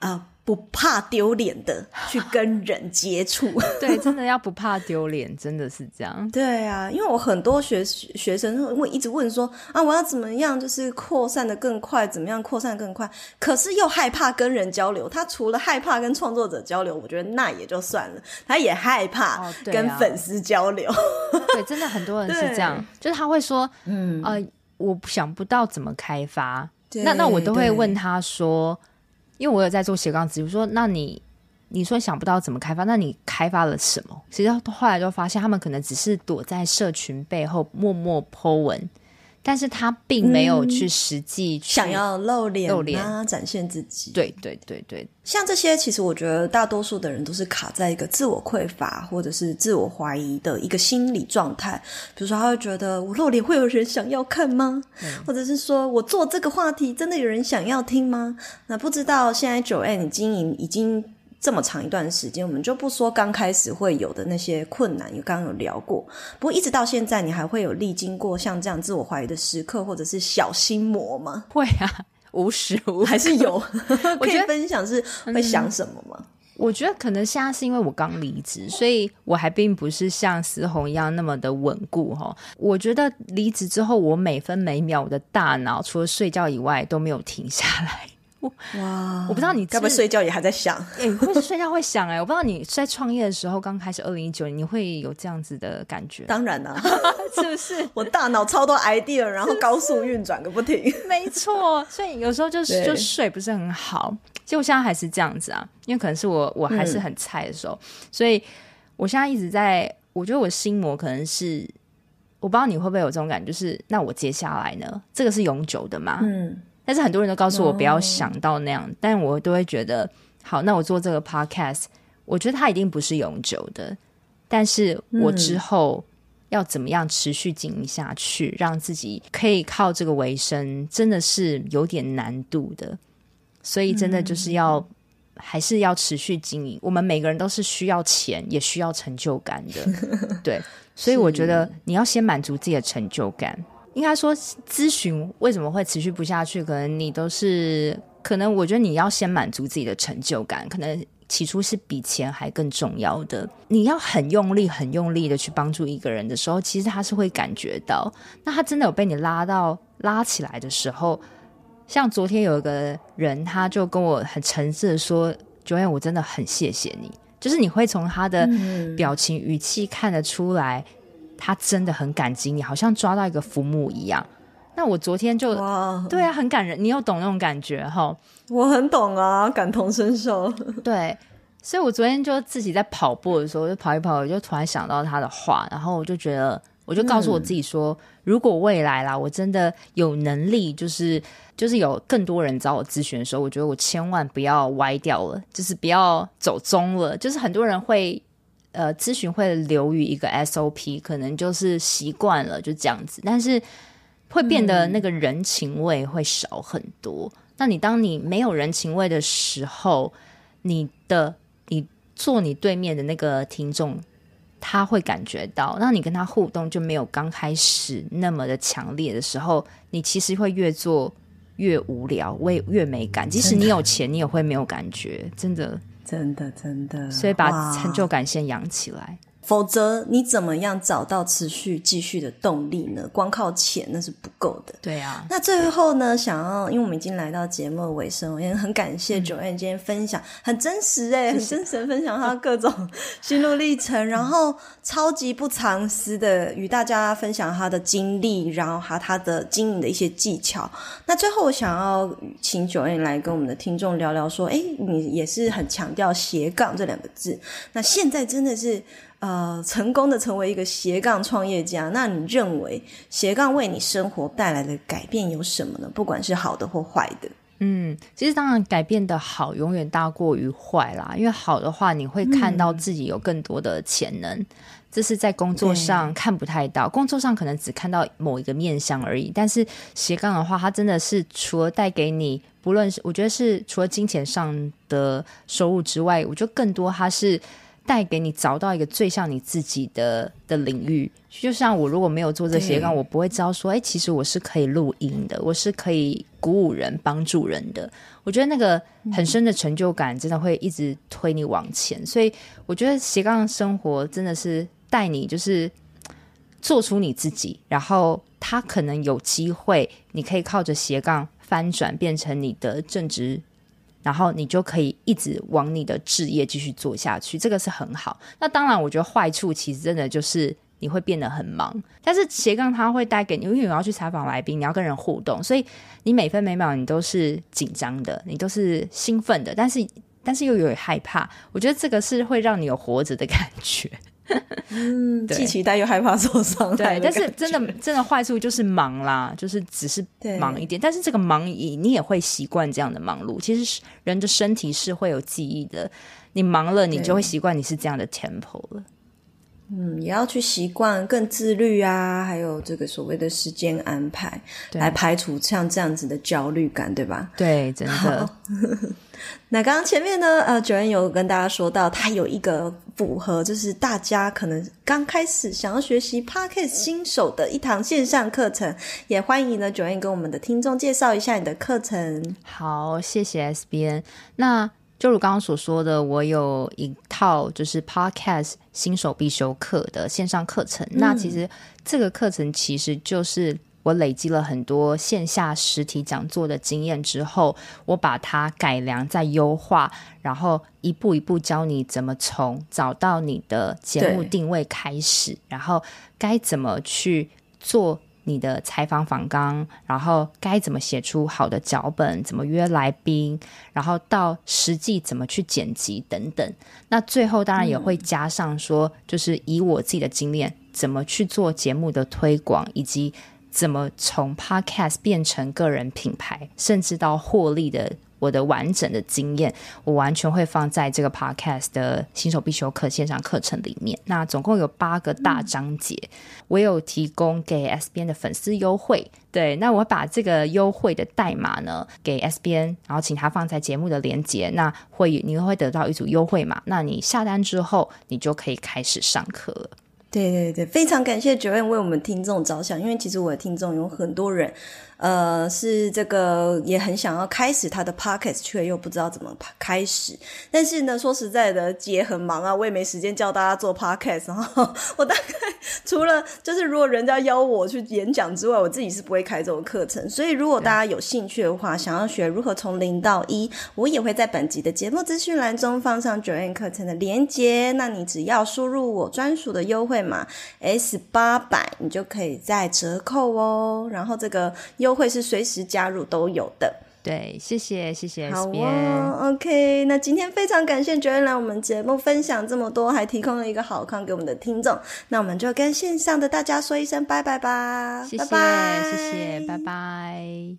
啊。不怕丢脸的去跟人接触，对，真的要不怕丢脸，真的是这样。对啊，因为我很多学学生会一直问说啊，我要怎么样就是扩散的更快，怎么样扩散更快？可是又害怕跟人交流。他除了害怕跟创作者交流，我觉得那也就算了，他也害怕跟粉丝交流。哦对，啊、对，真的很多人是这样，就是他会说，嗯呃，我想不到怎么开发。那那我都会问他说。因为我有在做斜杠子，我说，那你你说想不到怎么开发，那你开发了什么？其实后来就发现，他们可能只是躲在社群背后默默 po 文。但是他并没有去实际想要露脸、露脸啊，展现自己。对对对对，像这些，其实我觉得大多数的人都是卡在一个自我匮乏或者是自我怀疑的一个心理状态。比如说，他会觉得我露脸会有人想要看吗？嗯、或者是说我做这个话题真的有人想要听吗？那不知道现在 Joanne 你经营已经。这么长一段时间，我们就不说刚开始会有的那些困难，有刚刚有聊过。不过一直到现在，你还会有历经过像这样自我怀疑的时刻，或者是小心魔吗？会啊，无时无刻还是有。我觉得分享是会想什么吗？嗯，我觉得可能现在是因为我刚离职，所以我还并不是像思宏一样那么的稳固哈。我觉得离职之后，我每分每秒我的大脑除了睡觉以外都没有停下来。哇，我不知道你该不会睡觉也还在想？哎、欸，会睡觉会想哎、欸，我不知道你在创业的时候，刚开始二零一九年，你会有这样子的感觉？当然啦、啊，是不是？我大脑超多 idea，然后高速运转个不停。没错，所以有时候就是就睡不是很好。其实我现在还是这样子啊，因为可能是我我还是很菜的时候，嗯、所以我现在一直在，我觉得我心魔可能是，我不知道你会不会有这种感觉，就是那我接下来呢？这个是永久的吗？嗯。但是很多人都告诉我不要想到那样，哦、但我都会觉得好。那我做这个 podcast，我觉得它一定不是永久的。但是我之后要怎么样持续经营下去，嗯、让自己可以靠这个为生，真的是有点难度的。所以真的就是要、嗯、还是要持续经营。我们每个人都是需要钱，也需要成就感的。对，所以我觉得你要先满足自己的成就感。应该说，咨询为什么会持续不下去？可能你都是可能，我觉得你要先满足自己的成就感，可能起初是比钱还更重要的。你要很用力、很用力的去帮助一个人的时候，其实他是会感觉到。那他真的有被你拉到拉起来的时候，像昨天有一个人，他就跟我很诚挚的说：“Joanne，我真的很谢谢你。”就是你会从他的表情、语气看得出来。他真的很感激你，好像抓到一个浮木一样。那我昨天就对啊，很感人。你有懂那种感觉哈？我很懂啊，感同身受。对，所以我昨天就自己在跑步的时候，我就跑一跑，我就突然想到他的话，然后我就觉得，我就告诉我自己说，嗯、如果未来啦，我真的有能力，就是就是有更多人找我咨询的时候，我觉得我千万不要歪掉了，就是不要走中了，就是很多人会。呃，咨询会流于一个 SOP，可能就是习惯了就这样子，但是会变得那个人情味会少很多。那你当你没有人情味的时候，你的你坐你对面的那个听众，他会感觉到，那你跟他互动就没有刚开始那么的强烈的时候，你其实会越做越无聊，越越没感。即使你有钱，你也会没有感觉，真的。真的，真的，所以把成就感先养起来。否则你怎么样找到持续继续的动力呢？光靠钱那是不够的。对啊。那最后呢，想要，因为我们已经来到节目的尾声，我也很感谢 Joanne 今天分享，很真实哎，很真实的分享她各种心路历程，然后超级不藏私的与大家分享她的经历，然后还有她的经营的一些技巧。那最后我想要请 Joanne 来跟我们的听众聊聊，说，哎，你也是很强调斜杠这两个字，那现在真的是。呃，成功的成为一个斜杠创业家，那你认为斜杠为你生活带来的改变有什么呢？不管是好的或坏的。嗯，其实当然改变的好永远大过于坏啦，因为好的话你会看到自己有更多的潜能，嗯、这是在工作上看不太到，工作上可能只看到某一个面相而已。但是斜杠的话，它真的是除了带给你，不论是我觉得是除了金钱上的收入之外，我觉得更多它是。带给你找到一个最像你自己的的领域，就像我如果没有做这斜杠，我不会知道说，哎，其实我是可以录音的，我是可以鼓舞人、帮助人的。我觉得那个很深的成就感，真的会一直推你往前。所以我觉得斜杠生活真的是带你，就是做出你自己，然后他可能有机会，你可以靠着斜杠翻转，变成你的正职。然后你就可以一直往你的志业继续做下去，这个是很好。那当然，我觉得坏处其实真的就是你会变得很忙。但是斜杠它会带给你，因为你要去采访来宾，你要跟人互动，所以你每分每秒你都是紧张的，你都是兴奋的，但是但是又有点害怕。我觉得这个是会让你有活着的感觉。嗯，既期待又害怕受伤。对，但是真的真的坏处就是忙啦，就是只是忙一点。但是这个忙，你你也会习惯这样的忙碌。其实人的身体是会有记忆的，你忙了，你就会习惯你是这样的 tempo 了。嗯，也要去习惯更自律啊，还有这个所谓的时间安排，来排除像这样子的焦虑感，对吧？对，真的。那刚刚前面呢，呃，Joanne 有跟大家说到，他有一个符合，就是大家可能刚开始想要学习 Podcast 新手的一堂线上课程，也欢迎呢 Joanne 跟我们的听众介绍一下你的课程。好，谢谢 S B N。那就如刚刚所说的，我有一套就是 Podcast 新手必修课的线上课程。嗯、那其实这个课程其实就是。我累积了很多线下实体讲座的经验之后，我把它改良再优化，然后一步一步教你怎么从找到你的节目定位开始，然后该怎么去做。你的采访访纲，然后该怎么写出好的脚本，怎么约来宾，然后到实际怎么去剪辑等等。那最后当然也会加上说，就是以我自己的经验，怎么去做节目的推广，以及怎么从 Podcast 变成个人品牌，甚至到获利的。我的完整的经验，我完全会放在这个 podcast 的新手必修课线上课程里面。那总共有八个大章节，我有提供给 SBN 的粉丝优惠。对，那我把这个优惠的代码呢给 SBN，，然后请他放在节目的连结。那会你会得到一组优惠码。那你下单之后，你就可以开始上课了。对对对，非常感谢 Joanne 为我们听众着想，因为其实我的听众有很多人。呃，是这个也很想要开始他的 podcast，却又不知道怎么开始。但是呢，说实在的，姐很忙啊，我也没时间教大家做 podcast。然后我大概除了就是如果人家邀我去演讲之外，我自己是不会开这种课程。所以如果大家有兴趣的话，想要学如何从零到一，我也会在本集的节目资讯栏中放上 Joanne 课程的连接。那你只要输入我专属的优惠码 S 八百，你就可以再折扣哦。然后这个优惠是随时加入都有的，对，谢谢谢谢。好哦，OK，那今天非常感谢 Joanne 来我们节目分享这么多，还提供了一个好康给我们的听众，那我们就跟线上的大家说一声拜拜吧，谢谢拜拜谢谢，拜拜。